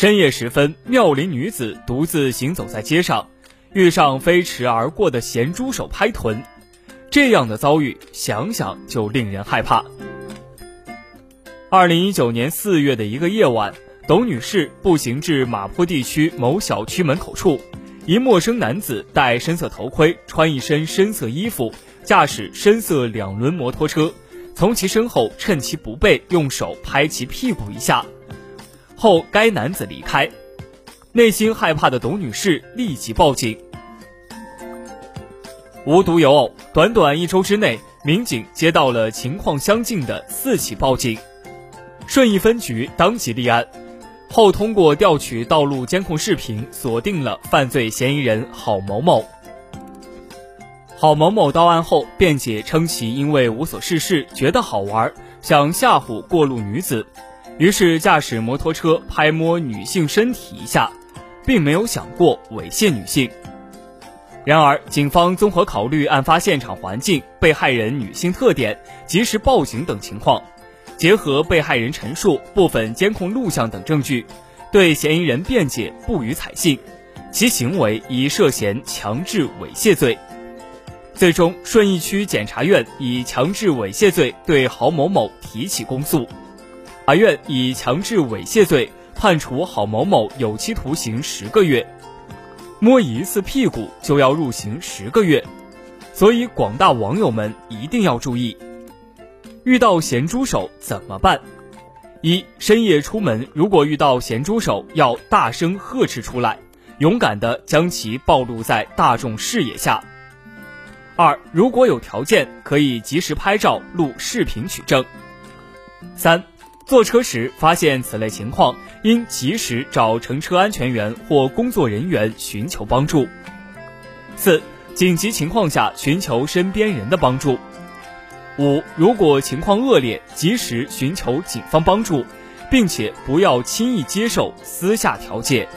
深夜时分，妙龄女子独自行走在街上，遇上飞驰而过的咸猪手拍臀，这样的遭遇想想就令人害怕。二零一九年四月的一个夜晚，董女士步行至马坡地区某小区门口处，一陌生男子戴深色头盔，穿一身深色衣服，驾驶深色两轮摩托车，从其身后趁其不备，用手拍其屁股一下。后，该男子离开，内心害怕的董女士立即报警。无独有偶，短短一周之内，民警接到了情况相近的四起报警，顺义分局当即立案，后通过调取道路监控视频，锁定了犯罪嫌疑人郝某某。郝某某到案后辩解称，其因为无所事事，觉得好玩，想吓唬过路女子。于是驾驶摩托车拍摸女性身体一下，并没有想过猥亵女性。然而，警方综合考虑案发现场环境、被害人女性特点、及时报警等情况，结合被害人陈述、部分监控录像等证据，对嫌疑人辩解不予采信，其行为已涉嫌强制猥亵罪。最终，顺义区检察院以强制猥亵罪对郝某某提起公诉。法院以强制猥亵罪判处郝某某有期徒刑十个月，摸一次屁股就要入刑十个月，所以广大网友们一定要注意，遇到咸猪手怎么办？一深夜出门，如果遇到咸猪手，要大声呵斥出来，勇敢的将其暴露在大众视野下。二如果有条件，可以及时拍照录视频取证。三。坐车时发现此类情况，应及时找乘车安全员或工作人员寻求帮助。四、紧急情况下寻求身边人的帮助。五、如果情况恶劣，及时寻求警方帮助，并且不要轻易接受私下调解。